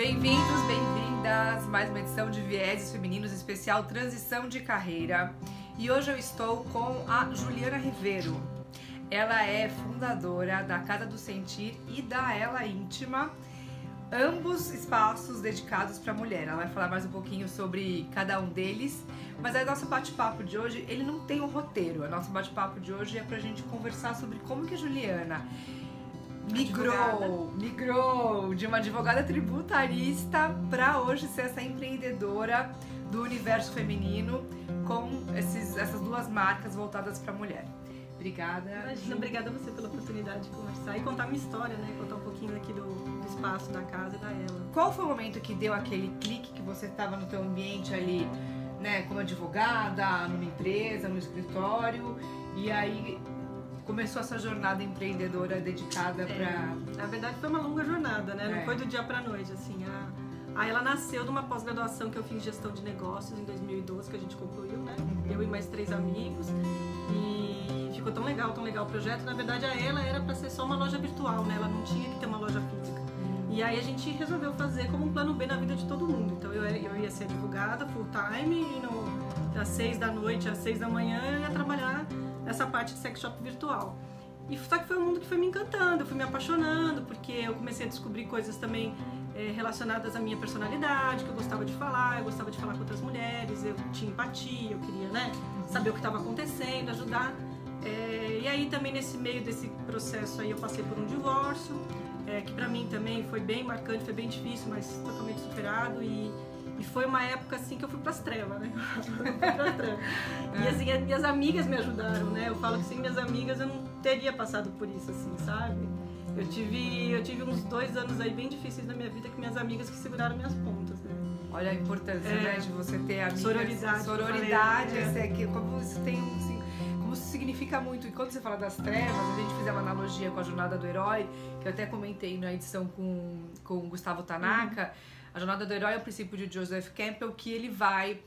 Bem-vindos, bem-vindas! Mais uma edição de Vieses Femininos especial Transição de Carreira. E hoje eu estou com a Juliana Ribeiro. Ela é fundadora da Casa do Sentir e da Ela Íntima, ambos espaços dedicados para a mulher. Ela vai falar mais um pouquinho sobre cada um deles, mas o nosso bate-papo de hoje, ele não tem um roteiro. O nosso bate-papo de hoje é para a gente conversar sobre como que a Juliana migrou, advogada. migrou de uma advogada tributarista para hoje ser essa empreendedora do universo feminino com esses, essas duas marcas voltadas para a mulher. Obrigada. Imagina, obrigada a você pela oportunidade de conversar e contar minha história, né? Contar um pouquinho aqui do, do espaço da casa e da ela. Qual foi o momento que deu aquele clique que você estava no teu ambiente ali, né, como advogada, numa empresa, no escritório, e aí começou essa jornada empreendedora dedicada é, para. Na verdade, foi uma longa jornada, né? É. Não foi do dia para noite, assim. A... Aí ela nasceu de uma pós-graduação que eu fiz gestão de negócios em 2012, que a gente concluiu, né? Uhum. Eu e mais três amigos. E ficou tão legal, tão legal o projeto. Na verdade, a ela era para ser só uma loja virtual, né? Ela não tinha que ter uma loja física. E aí a gente resolveu fazer como um plano B na vida de todo mundo. Então eu, eu ia ser advogada full time e no, das seis da noite às seis da manhã eu ia trabalhar essa parte de sex shop virtual. E só que foi um mundo que foi me encantando, eu fui me apaixonando, porque eu comecei a descobrir coisas também é, relacionadas à minha personalidade, que eu gostava de falar, eu gostava de falar com outras mulheres, eu tinha empatia, eu queria né, saber o que estava acontecendo, ajudar. É, e aí também nesse meio desse processo aí eu passei por um divórcio, é, que para mim também foi bem marcante, foi bem difícil, mas totalmente superado e e foi uma época assim que eu fui pras trevas, né? pras trevas. E assim, as minhas amigas me ajudaram, né? Eu falo que sem minhas amigas eu não teria passado por isso, assim, sabe? Eu tive, eu tive uns dois anos aí bem difíceis na minha vida que minhas amigas que seguraram minhas pontas, né? Olha a importância, é, né, de você ter amigas. Sororidade. Sororidade, falei, é. como isso tem assim, como isso significa muito. E quando você fala das trevas, a gente fizer uma analogia com a jornada do herói, que eu até comentei na edição com, com o Gustavo Tanaka. Uhum a jornada do herói é o princípio de Joseph Campbell que ele vai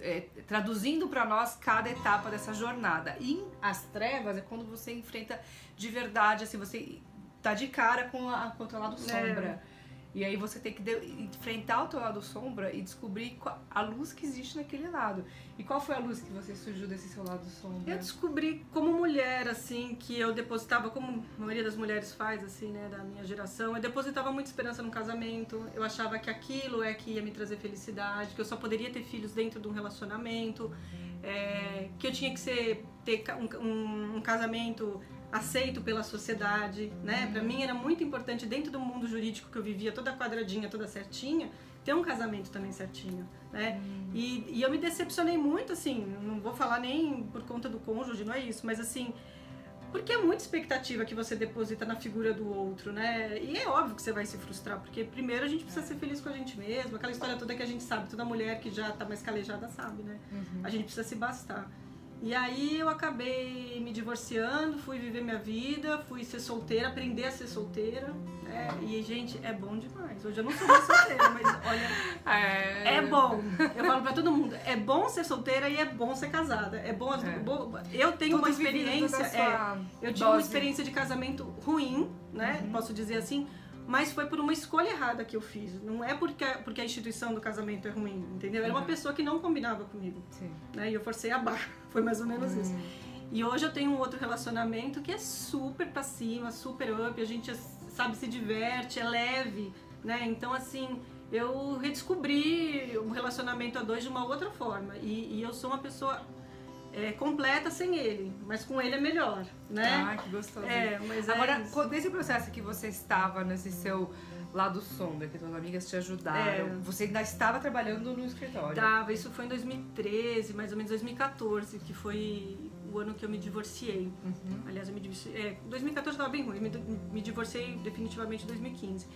é, traduzindo para nós cada etapa dessa jornada. E as trevas é quando você enfrenta de verdade, assim, você tá de cara com, a, o lado sombra. É. E aí você tem que enfrentar o teu lado sombra e descobrir a luz que existe naquele lado. E qual foi a luz que você surgiu desse seu lado sombra? Eu descobri como mulher, assim, que eu depositava, como a maioria das mulheres faz, assim, né, da minha geração, eu depositava muita esperança no casamento. Eu achava que aquilo é que ia me trazer felicidade, que eu só poderia ter filhos dentro de um relacionamento, é, que eu tinha que ser ter um, um, um casamento aceito pela sociedade, né? Para mim era muito importante dentro do mundo jurídico que eu vivia toda quadradinha, toda certinha, ter um casamento também certinho, né? Uhum. E, e eu me decepcionei muito, assim, não vou falar nem por conta do cônjuge, não é isso, mas assim, porque é muita expectativa que você deposita na figura do outro, né? E é óbvio que você vai se frustrar, porque primeiro a gente precisa ser feliz com a gente mesmo, aquela história toda que a gente sabe, toda mulher que já tá mais calejada sabe, né? Uhum. A gente precisa se bastar. E aí eu acabei me divorciando, fui viver minha vida, fui ser solteira, aprender a ser solteira. Né? E, gente, é bom demais. Hoje eu não sou mais solteira, mas olha, é... é bom. Eu falo pra todo mundo, é bom ser solteira e é bom ser casada. É bom. É. Eu tenho Tudo uma experiência. É, eu tive uma experiência de casamento ruim, né? Uhum. Posso dizer assim mas foi por uma escolha errada que eu fiz. Não é porque, porque a instituição do casamento é ruim, entendeu? Era uma pessoa que não combinava comigo. Sim. Né? E eu forcei a barra. Foi mais ou menos isso. E hoje eu tenho um outro relacionamento que é super pra cima, super up, a gente, sabe, se diverte, é leve, né? Então, assim, eu redescobri o relacionamento a dois de uma outra forma. E, e eu sou uma pessoa é, completa sem ele, mas com ele é melhor, né? Ah, que gostoso. É, mas Agora, é nesse processo que você estava, nesse seu lado sombra, que suas amigas te ajudaram, é. você ainda estava trabalhando no escritório? Tava, isso foi em 2013, mais ou menos 2014, que foi o ano que eu me divorciei. Uhum. Aliás, eu me divorciei. É, 2014 estava bem ruim, me, me divorciei definitivamente em 2015.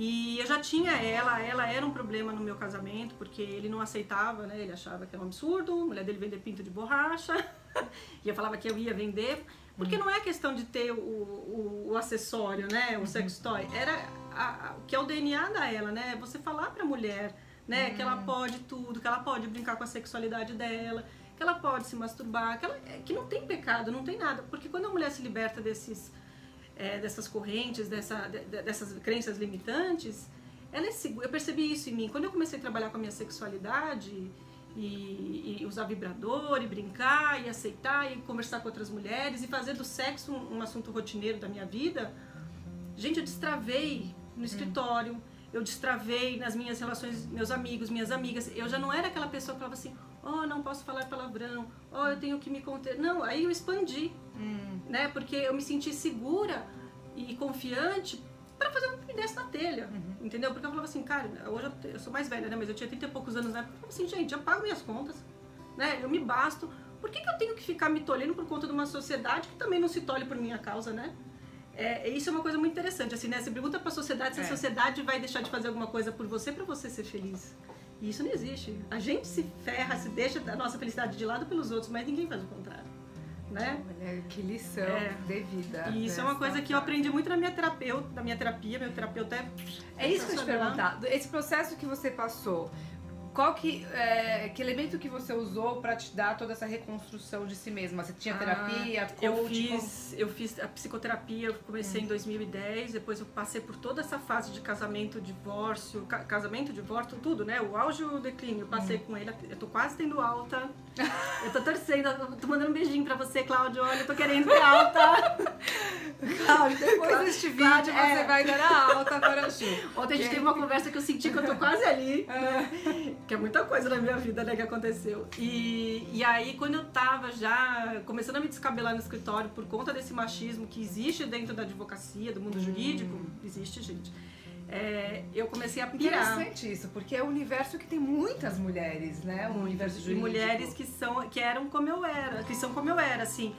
E eu já tinha ela, ela era um problema no meu casamento, porque ele não aceitava, né? Ele achava que era um absurdo, a mulher dele vender pinto de borracha, e eu falava que eu ia vender. Porque não é questão de ter o, o, o acessório, né? O uhum. sex toy. Era a, a, que é o DNA da ela, né? Você falar pra mulher, né? Que ela uhum. pode tudo, que ela pode brincar com a sexualidade dela, que ela pode se masturbar, que, ela, que não tem pecado, não tem nada. Porque quando a mulher se liberta desses é, dessas correntes, dessa, de, dessas crenças limitantes, ela é segura. Eu percebi isso em mim. Quando eu comecei a trabalhar com a minha sexualidade e, e usar vibrador, e brincar, e aceitar, e conversar com outras mulheres, e fazer do sexo um, um assunto rotineiro da minha vida, gente, eu destravei no escritório, eu destravei nas minhas relações, meus amigos, minhas amigas. Eu já não era aquela pessoa que falava assim, oh, não posso falar palavrão, oh, eu tenho que me conter. Não, aí eu expandi, hum. Né? Porque eu me senti segura e confiante para fazer o que me desse na telha, uhum. entendeu? Porque eu falava assim, cara, hoje eu, sou mais velha, né? Mas eu tinha 30 e poucos anos na época. Eu falava assim, gente, eu pago minhas contas, né? Eu me basto. Por que, que eu tenho que ficar me tolhendo por conta de uma sociedade que também não se tolhe por minha causa, né? É, isso é uma coisa muito interessante, assim, né? Você pergunta para a sociedade se é. a sociedade vai deixar de fazer alguma coisa por você para você ser feliz. E isso não existe. A gente se ferra, se deixa a nossa felicidade de lado pelos outros, mas ninguém faz o contrário né? Olha, que lição é. de vida. E isso é uma coisa que eu aprendi muito na minha terapeuta, na minha terapia, meu terapeuta é. É isso que eu te perguntar. Esse processo que você passou, qual que, é, que elemento que você usou para te dar toda essa reconstrução de si mesma? Você tinha ah, terapia, coach? Eu fiz, eu fiz a psicoterapia, eu comecei hum. em 2010, depois eu passei por toda essa fase de casamento, divórcio, ca casamento, divórcio, tudo, né? O auge e o declínio. Eu passei hum. com ele, eu tô quase tendo alta. eu tô torcendo, eu tô mandando um beijinho para você, Cláudio. Olha, eu tô querendo ter alta. Cláudio, depois deste vídeo Cláudio, você é. vai dar a alta para o Chu. Ontem a gente teve uma conversa que eu senti que eu tô quase ali, né? que é muita coisa na minha vida né, que aconteceu. E, e aí, quando eu tava já começando a me descabelar no escritório por conta desse machismo que existe dentro da advocacia, do mundo hum. jurídico, existe, gente. É, eu comecei a pirar. Interessante isso, porque é um universo que tem muitas mulheres, né? Um universo jurídico. E mulheres que são, que eram como eu era, que são como eu era, assim.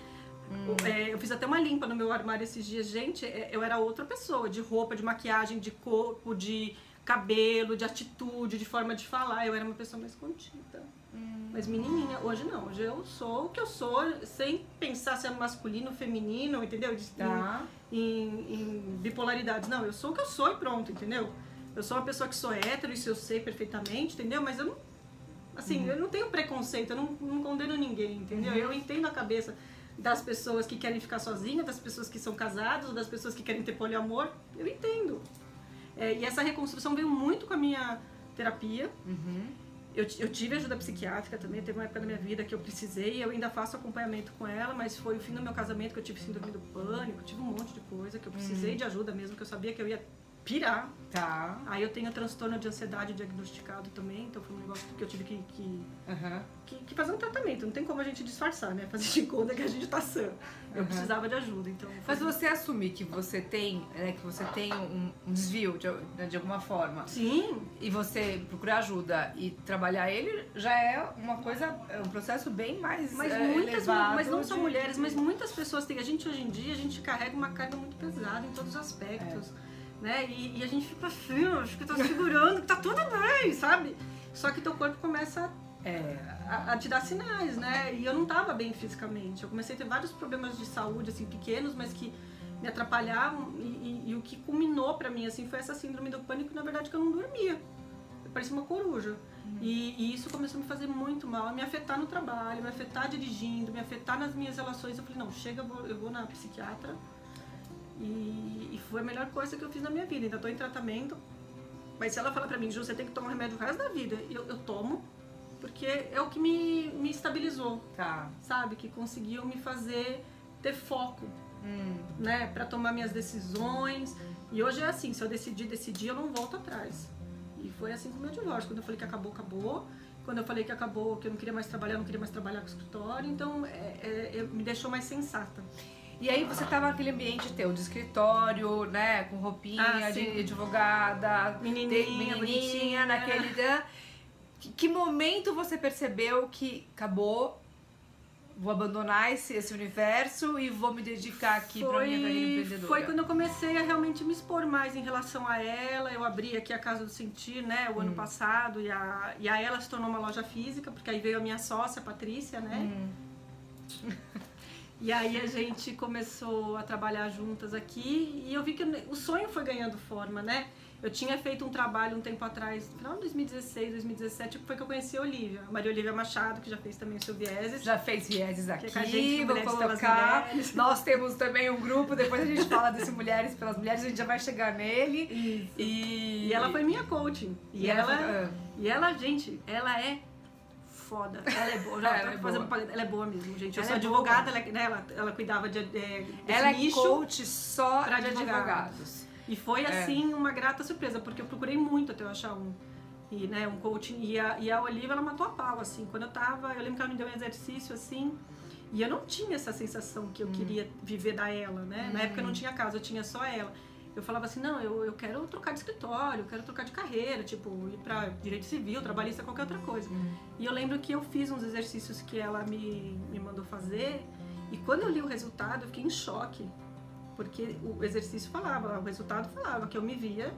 Hum. É, eu fiz até uma limpa no meu armário esses dias. Gente, é, eu era outra pessoa, de roupa, de maquiagem, de corpo, de cabelo, de atitude, de forma de falar. Eu era uma pessoa mais contida. Hum. Mas menininha, hoje não. Hoje eu sou o que eu sou, sem pensar se é masculino, feminino, entendeu? Tá. Em, em, bipolaridades. Não, eu sou o que eu sou e pronto, entendeu? Eu sou uma pessoa que sou hétero, isso eu sei perfeitamente, entendeu? Mas eu não. Assim, uhum. eu não tenho preconceito, eu não, não condeno ninguém, entendeu? Uhum. Eu entendo a cabeça das pessoas que querem ficar sozinhas, das pessoas que são casadas, das pessoas que querem ter poliamor. Eu entendo. É, e essa reconstrução veio muito com a minha terapia. Uhum. Eu, eu, tive ajuda psiquiátrica também, teve uma época da minha vida que eu precisei, eu ainda faço acompanhamento com ela, mas foi o fim do meu casamento que eu tive síndrome do pânico, tive um monte de coisa que eu precisei uhum. de ajuda mesmo, que eu sabia que eu ia pirar. Tá. Aí eu tenho transtorno de ansiedade diagnosticado também, então foi um negócio que eu tive que, que, uhum. que, que fazer um tratamento. Não tem como a gente disfarçar, né? Fazer de conta que a gente tá sã. Eu uhum. precisava de ajuda, então. Mas você assumir que você tem, né, que você tem um, um desvio de, de alguma forma. Sim. E você procurar ajuda e trabalhar ele já é uma coisa, é um processo bem mais mas é, muitas, mas não de... só mulheres, mas muitas pessoas têm. A gente hoje em dia a gente carrega uma carga muito pesada em todos os aspectos. É né? E, e, a gente fica assim, acho que tá segurando, que tá tudo bem, sabe? Só que teu corpo começa é, a, a, te dar sinais, né? E eu não tava bem fisicamente. Eu comecei a ter vários problemas de saúde, assim, pequenos, mas que me atrapalhavam. E, e, e o que culminou para mim, assim, foi essa síndrome do pânico, na verdade, que eu não dormia. Eu parecia uma coruja. Uhum. E, e, isso começou a me fazer muito mal, a me afetar no trabalho, me afetar dirigindo, me afetar nas minhas relações. Eu falei, não, chega, eu vou, eu vou na psiquiatra e, e, foi a melhor coisa que eu fiz na minha vida. Ainda estou em tratamento. Mas se ela fala pra mim, Ju, você tem que tomar remédio o resto da vida, eu, eu tomo, porque é o que me, me estabilizou. Tá. Sabe? Que conseguiu me fazer ter foco. Hum. Né? Pra tomar minhas decisões. E hoje é assim, se eu decidir, decidir, eu não volto atrás. E foi assim com o meu divórcio. Quando eu falei que acabou, acabou. Quando eu falei que acabou, que eu não queria mais trabalhar, eu não queria mais trabalhar com o escritório. Então, é, é, me deixou mais sensata. E aí você tava naquele ambiente teu de escritório, né? Com roupinha ah, de advogada, menininha, menininha naquele. Né? Que, que momento você percebeu que acabou? Vou abandonar esse, esse universo e vou me dedicar aqui para minha carreira empreendedora. Foi quando eu comecei a realmente me expor mais em relação a ela. Eu abri aqui a Casa do Sentir, né, o hum. ano passado, e a, e a ela se tornou uma loja física, porque aí veio a minha sócia, a Patrícia, né? Hum. E aí a gente começou a trabalhar juntas aqui e eu vi que o sonho foi ganhando forma, né? Eu tinha feito um trabalho um tempo atrás, no final de 2016, 2017, foi que eu conheci a Olivia. A Maria Olivia Machado, que já fez também o seu Vieses. Já fez Vieses aqui, Que é com a gente, vou colocar. Nós temos também um grupo, depois a gente fala desse Mulheres pelas Mulheres, a gente já vai chegar nele. Isso. E, E ela foi minha coaching. E, E ela, ela foi- e ela, gente, ela é foda. Ela é boa. Já Ela tá é boa. Ela é boa mesmo, gente. Eu Ela sou é advogada, ela, né, ela, ela cuidava de, Ela é coach só de advogados. advogados. E foi, É. assim, uma grata surpresa, porque eu procurei muito até eu achar um. E, né, um coaching. E a, e a Olivia, ela matou a pau, assim. Quando eu tava, eu lembro que ela me deu um exercício, assim. E eu não tinha essa sensação que eu Hum. queria viver da ela, né? Na época eu não tinha casa, eu tinha só ela. Eu falava assim, não, eu, eu quero trocar de escritório, eu quero trocar de carreira, tipo, ir pra direito civil, trabalhista, qualquer outra coisa. E eu lembro que eu fiz uns exercícios que ela me, me mandou fazer, e quando eu li o resultado, eu fiquei em choque. Porque o exercício falava, o resultado falava que eu me via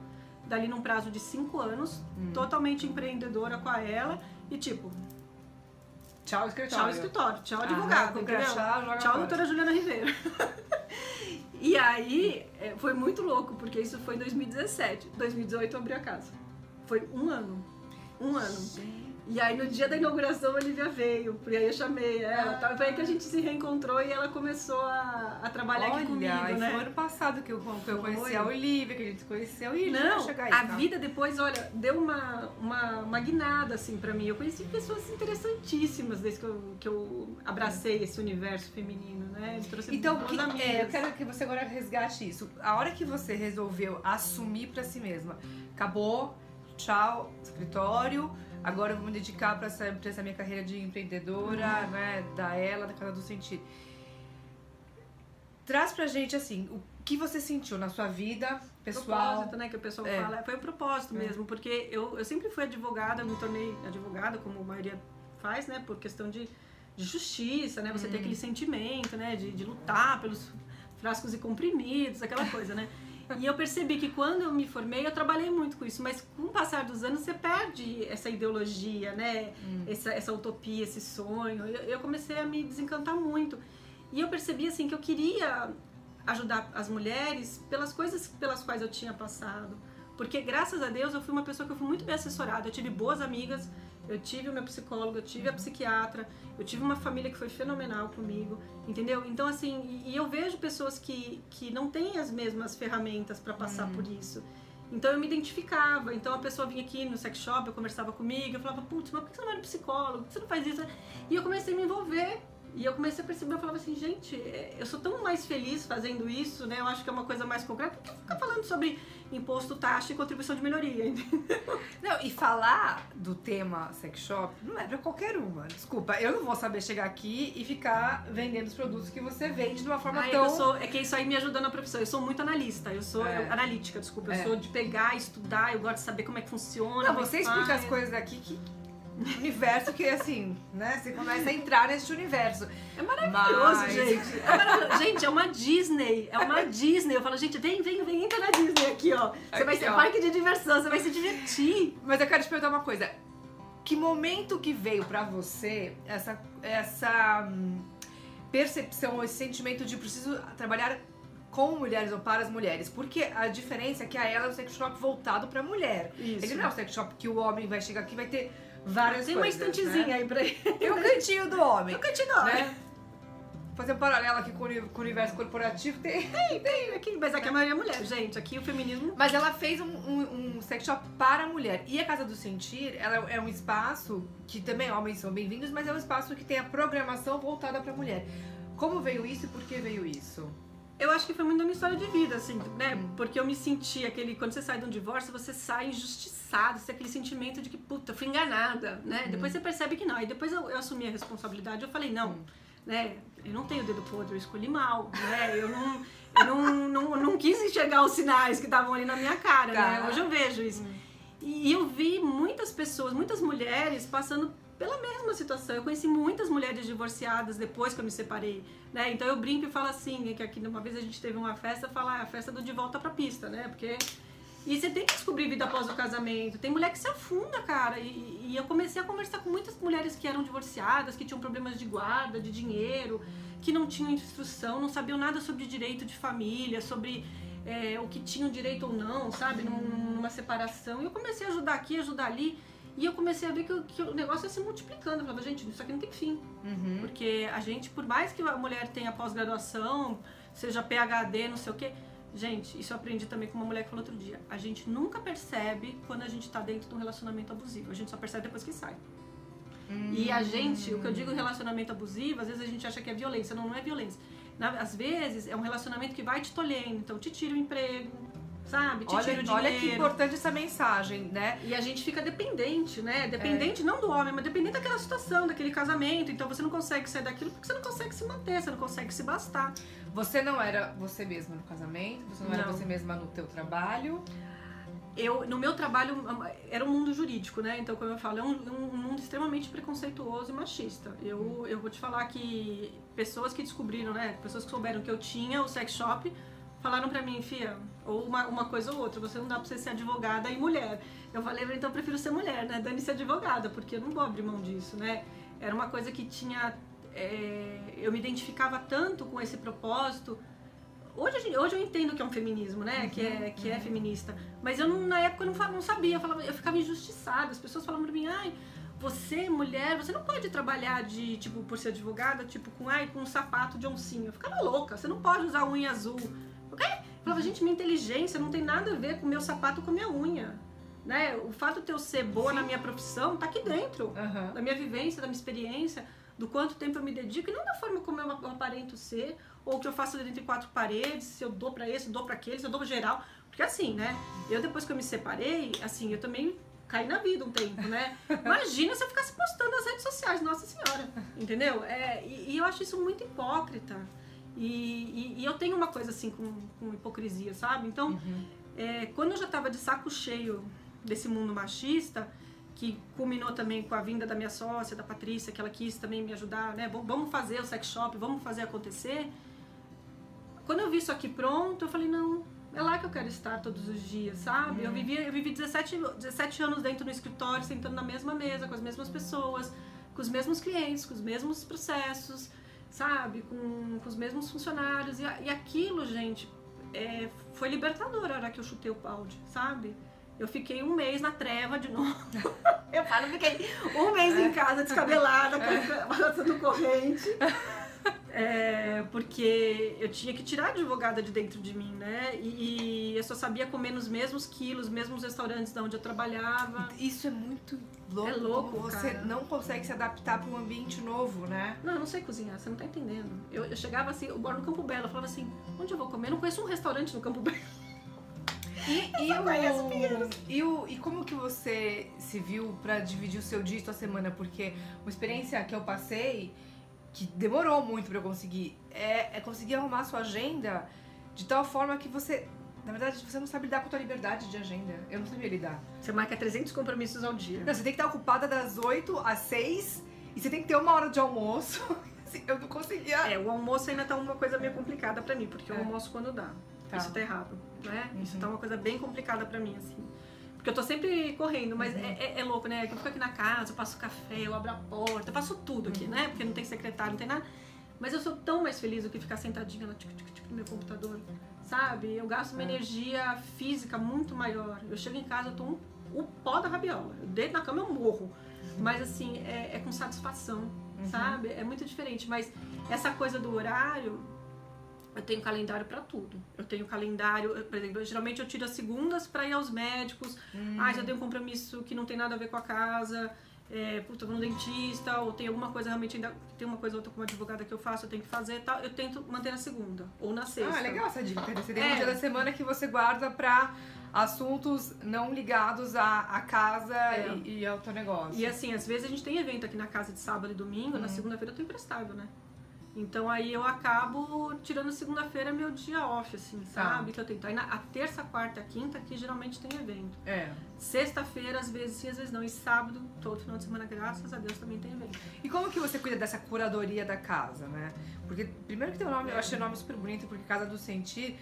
dali num prazo de cinco anos, totalmente empreendedora com a ela, e tipo, Tchau, escritório. tchau escritório, tchau advogado, o entendeu? crachá, joga Tchau, doutora Juliana Ribeiro. e aí, é, foi muito louco, porque isso foi em 2017. 2018 eu abri a casa. Foi um ano. Um ano. E aí, no dia da inauguração, a Olivia veio. E aí eu chamei ela. tá? Foi aí que a gente se reencontrou e ela começou a, a trabalhar Olha, aqui comigo, né? foi ano passado que eu, que eu conheci a Olivia, que a gente se conheceu e vai Não, chegar aí. a tá? vida depois, olha, deu uma, uma, uma guinada, assim, pra mim. Eu conheci pessoas interessantíssimas desde que eu, que eu abracei esse universo feminino, né? Então, que- é, eu quero que você agora resgate isso. A hora que você resolveu assumir pra si mesma, acabou, tchau, escritório, agora eu vou me dedicar pra essa, pra essa minha carreira de empreendedora, né, da ela, da Casa do Sentido. Traz pra gente, assim, o que você sentiu na sua vida pessoal. propósito, né, que o pessoal É. fala, foi o propósito mesmo, porque eu, eu sempre fui advogada, eu me tornei advogada, como a maioria faz, né, por questão de, de justiça, né, você tem aquele sentimento, né, de, de lutar pelos frascos e comprimidos, aquela coisa, né. E eu percebi que quando eu me formei, eu trabalhei muito com isso, mas com o passar dos anos você perde essa ideologia, né, essa, essa utopia, esse sonho. Eu, eu comecei a me desencantar muito. E eu percebi, assim, que eu queria ajudar as mulheres pelas coisas pelas quais eu tinha passado. Porque, graças a Deus, eu fui uma pessoa que eu fui muito bem assessorada. Eu tive boas amigas, eu tive o meu psicólogo, eu tive a psiquiatra, eu tive uma família que foi fenomenal comigo, entendeu? Então, assim, e, eu vejo pessoas que, que não têm as mesmas ferramentas para passar por isso. Então eu me identificava. Então a pessoa vinha aqui no sex shop, eu conversava comigo, eu falava, putz, mas por que você não vai no psicólogo? Por que você não faz isso? E eu comecei a me envolver. E eu comecei a perceber, eu falava assim, gente, é, eu sou tão mais feliz fazendo isso, né? Eu acho que é uma coisa mais concreta do que ficar falando sobre imposto, taxa e contribuição de melhoria. entendeu? Não, e falar do tema sex shop não é pra qualquer uma. Desculpa, eu não vou saber chegar aqui e ficar vendendo os produtos que você vende de uma forma Ah, tão. eu sou, é que isso aí me ajuda na profissão. Eu sou muito analista, eu sou É. eu- analítica, desculpa. Eu É. sou de pegar, estudar, eu gosto de saber como é que funciona. Não, é você que explica faz. as coisas aqui que. Universo que assim, né? Você começa a entrar nesse universo. É maravilhoso, Mas- gente. É maravilhoso. Gente, é uma Disney. É uma Disney. Eu falo, gente, vem, vem, vem, entra na Disney aqui, ó. Você vai Aqui, ser ó. parque de diversão, você vai se divertir. Mas eu quero te perguntar uma coisa. Que momento que veio pra você essa, essa hum, percepção, esse sentimento de preciso trabalhar com mulheres ou para as mulheres? Porque a diferença é que a ela é um sex shop voltado pra mulher. Isso. Ele não é um sex shop que o homem vai chegar aqui e vai ter várias Tem uma coisas. estantezinha né? aí pra ele. Tem um cantinho do homem. Eu continuo. né? Fazer um paralelo aqui com o o universo corporativo. Tem... Tem aqui, mas aqui a maioria é mulher, gente. Aqui o feminismo. Mas ela fez um, um, um sex shop para a mulher. E a Casa do Sentir, ela é um espaço que também homens são bem-vindos, mas é um espaço que tem a programação voltada para a mulher. Como veio isso e por que veio isso? Eu acho que foi muito da minha história de vida, assim, né? Porque eu me senti aquele. Quando você sai de um divórcio, você sai injustiçado, você tem aquele sentimento de que, puta, fui enganada, né? Depois você percebe que não. Aí depois eu, eu assumi a responsabilidade, eu falei, não, né? Eu não tenho dedo podre, eu escolhi mal, né? Eu não. Eu não, não, não quis enxergar os sinais que estavam ali na minha cara, Tá. né? Hoje eu vejo isso. E eu vi muitas pessoas, muitas mulheres passando pela mesma situação. Eu conheci muitas mulheres divorciadas depois que eu me separei, né? Então eu brinco e falo assim, que aqui uma vez a gente teve uma festa, fala "Ah, a festa do de volta pra pista, né? Porque e você tem que descobrir vida após o casamento. Tem mulher que se afunda, cara. E, e eu comecei a conversar com muitas mulheres que eram divorciadas, que tinham problemas de guarda, de dinheiro, que não tinham instrução, não sabiam nada sobre direito de família, sobre é, o que tinham direito ou não, sabe? Num- Numa separação. E eu comecei a ajudar aqui, ajudar ali. E eu comecei a ver que, o- que o negócio ia se multiplicando. Eu falava, gente, isso aqui não tem fim. Uhum. Porque a gente, por mais que a mulher tenha pós-graduação, seja PhD, não sei o quê. Gente, isso eu aprendi também com uma mulher que falou outro dia. A gente nunca percebe quando a gente tá dentro de um relacionamento abusivo. A gente só percebe depois que sai. E a gente, o que eu digo relacionamento abusivo, às vezes a gente acha que é violência. Não, não é violência. Na- às vezes é um relacionamento que vai te tolhendo. Então te tira o emprego, sabe? Te Olha, olha que importante essa mensagem, né? E a gente fica dependente, né? É. Dependente não do homem, mas dependente daquela situação, daquele casamento. Então você não consegue sair daquilo porque você não consegue se manter, você não consegue se bastar. Você não era você mesma no casamento, você não, era Não. você mesma no teu trabalho. Eu, no meu trabalho, era um mundo jurídico, né? Então, como eu falo, é um, um mundo extremamente preconceituoso e machista. Eu, eu vou te falar que pessoas que descobriram, né? Pessoas que souberam que eu tinha o sex shop, falaram pra mim, Fia, ou uma, uma coisa ou outra, você não dá pra você ser advogada e mulher. Eu falei, então eu prefiro ser mulher, né? Dane-se advogada, porque eu não vou abrir mão disso, né? Era uma coisa que tinha. é, eu me identificava tanto com esse propósito. Hoje, hoje eu entendo que é um feminismo, né? que, é, que é feminista. Mas eu não- na época eu não, não sabia, eu, falava, eu ficava injustiçada. As pessoas falavam pra mim, ai, você, mulher, você não pode trabalhar de, tipo, por ser advogada, tipo, com, ai, com um sapato de oncinha. Eu ficava louca, você não pode usar unha azul. O quê? Eu falava, gente, minha inteligência não tem nada a ver com o meu sapato com a minha unha. Né? O fato de eu ser boa na minha profissão tá aqui dentro Aham. da minha vivência, da minha experiência, do quanto tempo eu me dedico e não da forma como eu aparento ser, ou que eu faço dentro de quatro paredes, se eu dou pra esse, dou pra aquele, se eu dou pra geral. Porque assim, né? Eu depois que eu me separei, assim, eu também caí na vida um tempo, né? Imagina se eu ficasse postando nas redes sociais, nossa senhora, entendeu? É, e, e eu acho isso muito hipócrita. E, e- e eu tenho uma coisa assim com, com hipocrisia, sabe? Então, Uhum. é, quando eu já tava de saco cheio desse mundo machista, que culminou também com a vinda da minha sócia, da Patrícia, que ela quis também me ajudar, né? Vamos- fazer o sex shop, vamos fazer acontecer. Quando eu vi isso aqui pronto, eu falei, não, é lá que eu quero estar todos os dias, sabe? Eu, vivi, eu vivi 17, 17 anos dentro do escritório, sentando na mesma mesa, com as mesmas pessoas, com os mesmos clientes, com os mesmos processos, sabe? Com, com os mesmos funcionários. E, e aquilo, gente, é, foi libertador a hora que eu chutei o balde, sabe? Eu fiquei um mês na treva de novo. Eu falo, fiquei um mês em casa, descabelada, passando corrente. É, porque eu tinha que tirar a advogada de dentro de mim, né? E, e eu só sabia comer nos mesmos quilos, mesmos restaurantes de onde eu trabalhava. Isso é muito louco. É louco, você cara. não consegue se adaptar para um ambiente novo, né? Não, eu não sei cozinhar, você não tá entendendo. Eu, eu chegava assim, eu moro no Campo Belo, eu falava assim, onde eu vou comer? Eu não conheço um restaurante no Campo Belo. E, e, o, e, o, e como que você se viu pra dividir o seu dia e sua semana? Porque uma experiência que eu passei, que demorou muito pra eu conseguir, é, é conseguir arrumar a sua agenda de tal forma que você. Na verdade, você não sabe lidar com a tua liberdade de agenda. Eu não sabia lidar. Você marca 300 compromissos ao dia. Não, você tem que estar ocupada das 8 às 6 e você tem que ter uma hora de almoço. Assim, eu não conseguia. É, o almoço ainda tá uma coisa meio complicada pra mim, porque eu É. almoço quando dá. Tá. Isso tá errado, né? Isso Uhum. tá uma coisa bem complicada pra mim, assim. Porque eu tô sempre correndo, mas Uhum. é, é- é louco, né? Eu fico aqui na casa, eu passo café, eu abro a porta, eu faço tudo aqui, Uhum. né? Porque não tem secretário, não tem nada. Mas eu sou tão mais feliz do que ficar sentadinha lá, tic, tic, tic, no meu computador, sabe? Eu gasto uma É. energia física muito maior. Eu chego em casa, eu tô um, o pó da rabiola. Eu deito na cama, eu morro. Mas assim, é, é com satisfação, Uhum. sabe? É muito diferente. Mas essa coisa do horário, eu tenho calendário pra tudo. Eu tenho calendário, por exemplo, eu- geralmente eu tiro as segundas pra ir aos médicos. Hum. Ah, já tenho um compromisso que não tem nada a ver com a casa. É, puta, vou no dentista, ou tem alguma coisa realmente ainda. Tem uma coisa ou outra como advogada que eu faço, eu tenho que fazer e tal. Eu tento manter na segunda ou na sexta. Ah, legal essa dica. Você tem um É. dia da semana que você guarda pra assuntos não ligados à, à casa É. e, e ao teu negócio. E assim, às vezes a gente tem evento aqui na casa de sábado e domingo, na Uhum. segunda-feira eu tô emprestado, né? Então aí eu acabo tirando segunda-feira meu dia off, assim, Tá. sabe? Que eu tento. Aí na, a terça, quarta, quinta aqui geralmente tem evento. É. Sexta-feira, às vezes sim, às vezes não. E sábado, todo final de semana, graças a Deus, também tem evento. E como que você cuida dessa curadoria da casa, né? Porque primeiro que tem o nome, eu achei o nome super bonito, porque Casa do Sentir,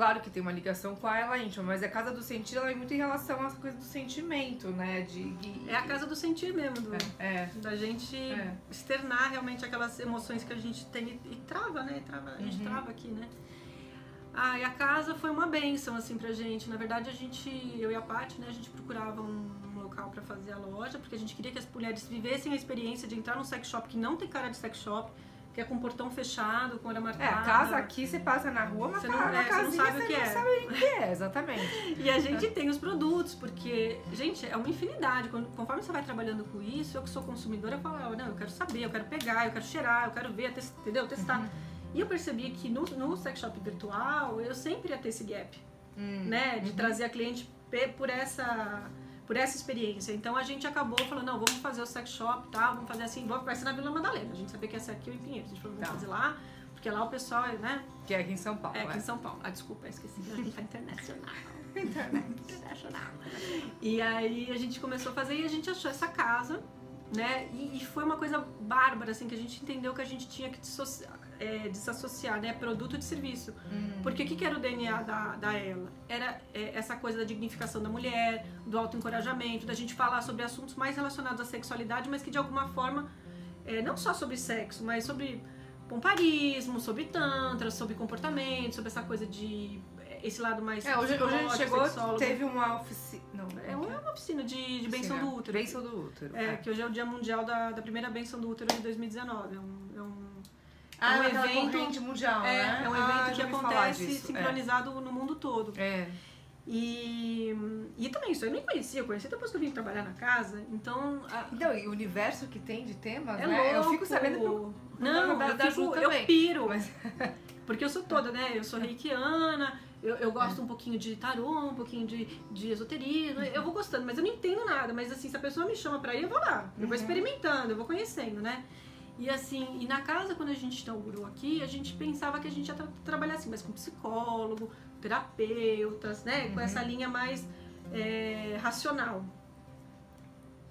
claro que tem uma ligação com a ela íntima, mas a Casa do Sentir ela é muito em relação às coisas do sentimento, né? De, É a casa do sentir mesmo, do, É. da gente É. externar realmente aquelas emoções que a gente tem e, e trava, né? Trava, a gente Uhum. trava aqui, né? Ah, e a casa foi uma benção, assim, pra gente. Na verdade, a gente, eu e a Paty, né, a gente procurava um, um local para fazer a loja, porque a gente queria que as mulheres vivessem a experiência de entrar num sex shop que não tem cara de sex shop, que é com portão fechado, com hora marcada. É, casa aqui você passa na rua, mas Você não- na é, você não casinha sabe o que não é. sabe o que é, exatamente. E a gente tem os produtos, porque, gente, é uma infinidade. Quando- Conforme você vai trabalhando com isso, eu que sou consumidora, eu falo, ah, não, eu quero saber, eu quero pegar, eu quero cheirar, eu quero ver, tes- entendeu? Testar. E eu percebi que no, no sex shop virtual, eu sempre ia ter esse gap, Hum. né? De trazer a cliente por essa por essa experiência. Então a gente acabou falando, não, vamos fazer o sex shop, tá? Vamos fazer assim, vamos- vai ser na Vila Madalena. A gente sabia que ia ser aqui ou em Pinheiros. A gente falou, vamos Tá. fazer lá, porque lá o pessoal, é, né? Que é aqui em São Paulo. É aqui é. em São Paulo. Ah, desculpa, esqueci. A gente tá internacional. Internacional. E aí a gente começou a fazer e a gente achou essa casa, né? E, e foi uma coisa bárbara, assim, que a gente entendeu que a gente tinha que dissociar, é, desassociar, né? Produto de serviço. Hum. Porque o que, que era o DNA da, da ela? Era é, essa coisa da dignificação da mulher, do autoencorajamento, da gente falar sobre assuntos mais relacionados à sexualidade, mas que de alguma forma, é, não só sobre sexo, mas sobre pomparismo, sobre tantra, sobre comportamento, sobre essa coisa de. esse lado mais. É, hoje, hoje a gente chegou, sexólogo. teve uma oficina. Não, É uma oficina de, de benção do útero. Benção do útero. É, que hoje é o Dia Mundial da, da primeira benção do útero de 2019. É um, é um, Ah, é um é evento- mundial, é, né? é um Ah, evento que ouvi falar acontece disso, sincronizado no mundo todo. É. é. E, e também isso eu nem conhecia, eu conheci depois que eu vim trabalhar na casa. Então. a- Então, e o universo que tem de temas, é né? louco. Eu fico sabendo por Não, eu, fico, eu piro. Mas- Porque eu sou toda, né? Eu sou reikiana, eu, eu gosto um pouquinho de tarô, um pouquinho de, de esoterismo. Eu vou gostando, mas eu não entendo nada. Mas assim, se a pessoa me chama pra ir, eu vou lá. Eu vou Uhum. experimentando, eu vou conhecendo, né? E assim, e na casa, quando a gente inaugurou aqui, a gente pensava que a gente ia tra trabalhar assim, mais com psicólogo, terapeutas, né? Com Uhum. essa linha mais é, racional.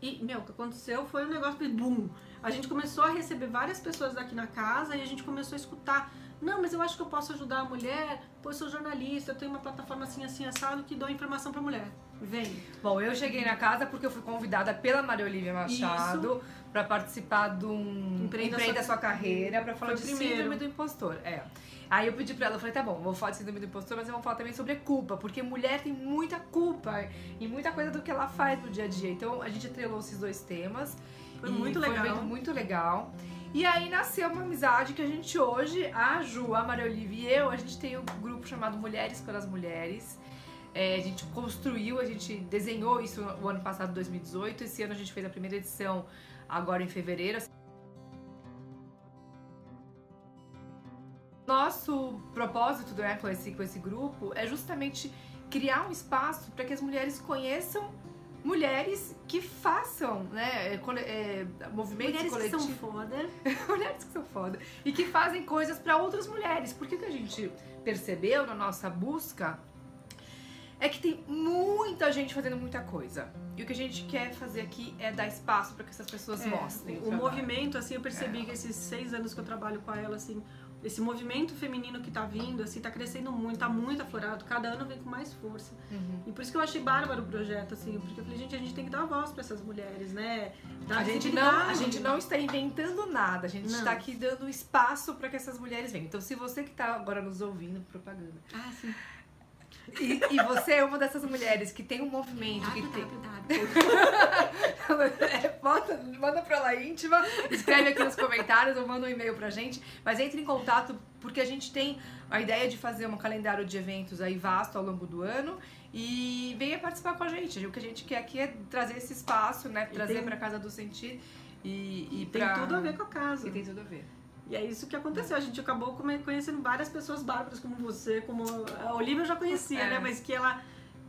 E, meu, o que aconteceu foi um negócio que, bum! A gente começou a receber várias pessoas aqui na casa e a gente começou a escutar. Não, mas eu acho que eu posso ajudar a mulher, pois sou jornalista, eu tenho uma plataforma assim, assim, assado, que dou informação pra mulher. Vem. Bom, eu cheguei na casa porque eu fui convidada pela Maria Olivia Machado para participar de um Empreenda Empreenda, Sua- Sua Carreira para falar Foi de o primeiro. síndrome do impostor. É. Aí eu pedi pra ela, falei, tá bom, vou falar de síndrome do impostor, mas eu vou falar também sobre culpa, porque mulher tem muita culpa e muita coisa do que ela faz no dia a dia. Então a gente atrelou esses dois temas. Foi muito Foi um legal. evento muito legal. E aí nasceu uma amizade que a gente hoje, a Ju, a Maria Olivia e eu, a gente tem um grupo chamado Mulheres pelas Mulheres. É, a gente construiu, a gente desenhou isso no ano passado, 2018. Esse ano a gente fez a primeira edição agora em fevereiro. Nosso propósito né, com, esse, com esse grupo é justamente criar um espaço para que as mulheres conheçam mulheres que façam né, cole- é, movimentos Mulheres que coletivos são foda. mulheres que são foda e que fazem coisas pra outras mulheres. Porque o que a gente percebeu na nossa busca é que tem muita gente fazendo muita coisa. E o que a gente quer fazer aqui é dar espaço pra que essas pessoas É, mostrem. o, o movimento, assim, eu percebi É. que esses seis anos que eu trabalho com ela, assim, esse movimento feminino que tá vindo, assim, tá crescendo muito, tá muito aflorado, cada ano vem com mais força. Uhum. E por isso que eu achei bárbaro o projeto, assim, porque eu falei, gente, a gente tem que dar voz pra essas mulheres, né? Dar A gente, não, a gente não está inventando nada, a gente Não. está aqui dando espaço pra que essas mulheres venham. Então, se você que tá agora nos ouvindo, propaganda, Ah, sim. E, e você é uma dessas mulheres que tem um movimento, que tem, É, bota, manda pra lá íntima, escreve aqui nos comentários ou manda um e-mail pra gente. Mas entre em contato porque a gente tem a ideia de fazer um calendário de eventos aí vasto ao longo do ano e venha participar com a gente. O que a gente quer aqui é trazer esse espaço, né? E Trazer tem- pra Casa do Sentir e, e Tem pra... tudo a ver com a casa. E tem tudo a ver. E é isso que aconteceu. A gente acabou conhecendo várias pessoas bárbaras, como você, como a Olivia eu já conhecia, É. né? Mas que ela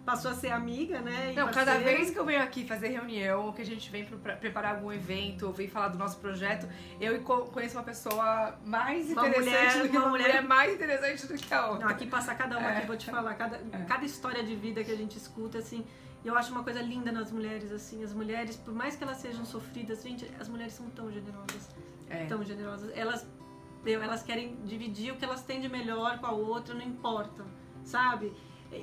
passou a ser amiga, né? e Não, cada parceira. vez que eu venho aqui fazer reunião, ou que a gente vem pra preparar algum evento, ou vem falar do nosso projeto, eu co- conheço uma pessoa mais Uma interessante mulher- do que uma uma mulher- mulher mais interessante do que a outra. Não, aqui passa cada uma É. aqui, vou te falar, cada, cada história de vida que a gente escuta, assim, eu acho uma coisa linda nas mulheres, assim, as mulheres, por mais que elas sejam sofridas, gente, as mulheres são tão generosas, É. tão generosas, elas, elas querem dividir o que elas têm de melhor com a outra, não importa, sabe?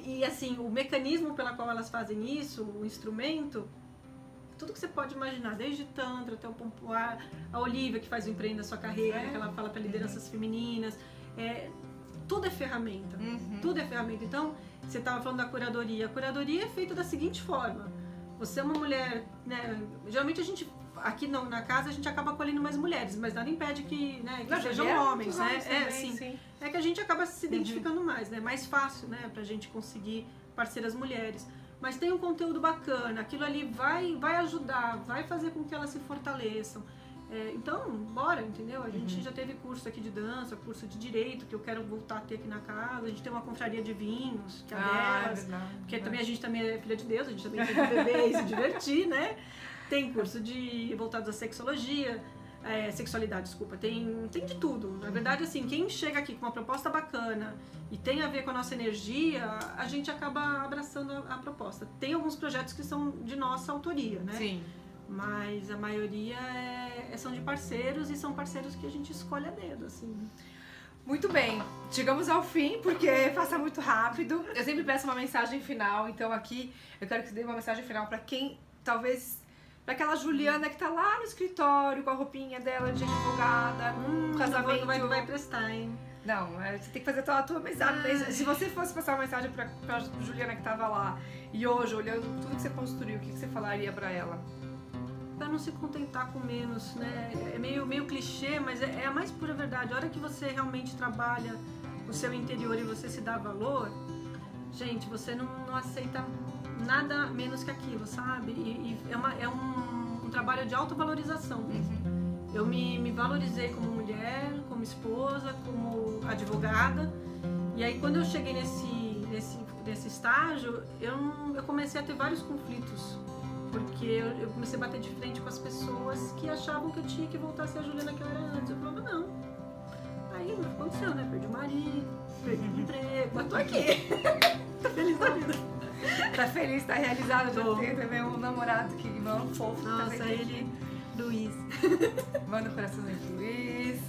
E, assim, o mecanismo pela qual elas fazem isso, o instrumento, tudo que você pode imaginar, desde Tantra até o Pompoar, a Olivia que faz o Empreenda Sua Carreira, É. que ela fala para lideranças femininas, é, tudo é ferramenta. Uhum. Tudo é ferramenta. Então, você estava falando da curadoria. A curadoria é feita da seguinte forma: você é uma mulher, né? Geralmente a gente aqui no, na casa a gente acaba acolhendo mais mulheres, mas nada impede que, né, que Não, sejam vieram homens, né? homens É, também, sim. sim. É que a gente acaba se identificando mais, né? Mais fácil, né? Pra gente conseguir parceiras mulheres. Mas tem um conteúdo bacana, aquilo ali vai, vai ajudar, vai fazer com que elas se fortaleçam. É, então, bora, entendeu? A gente Uhum. já teve curso aqui de dança, curso de direito, que eu quero voltar a ter aqui na casa. A gente tem uma confraria de vinhos, que é Ah, delas. verdade, Porque verdade. também a gente também é filha de Deus, a gente também tem que beber e se divertir, né? Tem curso de voltado à sexologia, é, sexualidade, desculpa, tem, tem de tudo. Na verdade, assim, quem chega aqui com uma proposta bacana e tem a ver com a nossa energia, a gente acaba abraçando a, a proposta. Tem alguns projetos que são de nossa autoria, né? Sim. Mas a maioria é- são de parceiros e são parceiros que a gente escolhe a dedo, assim. Muito bem, chegamos ao fim porque passa muito rápido. Eu sempre peço uma mensagem final, então aqui eu quero que você dê uma mensagem final pra quem talvez pra aquela Juliana que tá lá no escritório com a roupinha dela de advogada, Hum, um casamento. Não vai, não vai prestar, hein? Não, é, você tem que fazer a tua, a tua mensagem. Se você fosse passar uma mensagem pra, pra Juliana que tava lá e hoje, olhando tudo que você construiu, o que, que você falaria pra ela? Pra não se contentar com menos, né? É meio, meio clichê, mas é, é a mais pura verdade. A hora que você realmente trabalha o seu interior e você se dá valor, gente, você não, não aceita nada menos que aquilo, sabe? E, e é, uma, é um, um trabalho de autovalorização mesmo. Eu me, me valorizei como mulher, como esposa, como advogada. E aí quando eu cheguei nesse, nesse, nesse estágio, eu, eu comecei a ter vários conflitos. Porque eu, eu comecei a bater de frente com as pessoas que achavam que eu tinha que voltar a ser a Juliana que eu era antes. Eu falava, não. Aí não aconteceu, né? Perdi o marido, perdi o emprego, mas tô aqui. tô feliz da vida. Tá feliz, tá realizada? Já tem também um namorado que mano fofo. Nossa, também tem ele. Luiz. Manda um coraçãozinho pro Luiz.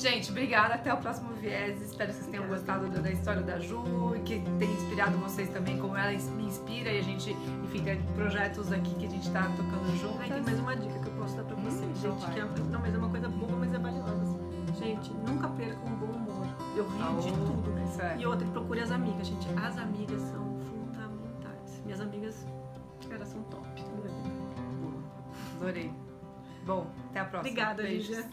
Gente, obrigada. Até o próximo Viés. Espero que vocês tenham gostado da, história da Ju e que tenha inspirado vocês também, como ela me inspira. E a gente, enfim, tem projetos aqui que a gente tá tocando juntas. Ai, tem mais uma dica que eu posso dar pra Hum, vocês, então gente. vai. Que é, não, mas é uma coisa boa, mas é valiosa. Gente, nunca percam o bom humor. Eu rio de Ah, tudo. Isso é. E outra, procure as amigas, gente. As amigas são fundamentais. Minhas amigas, elas são top. Adorei. Bom, até a próxima. Obrigada, Beijos. Lígia.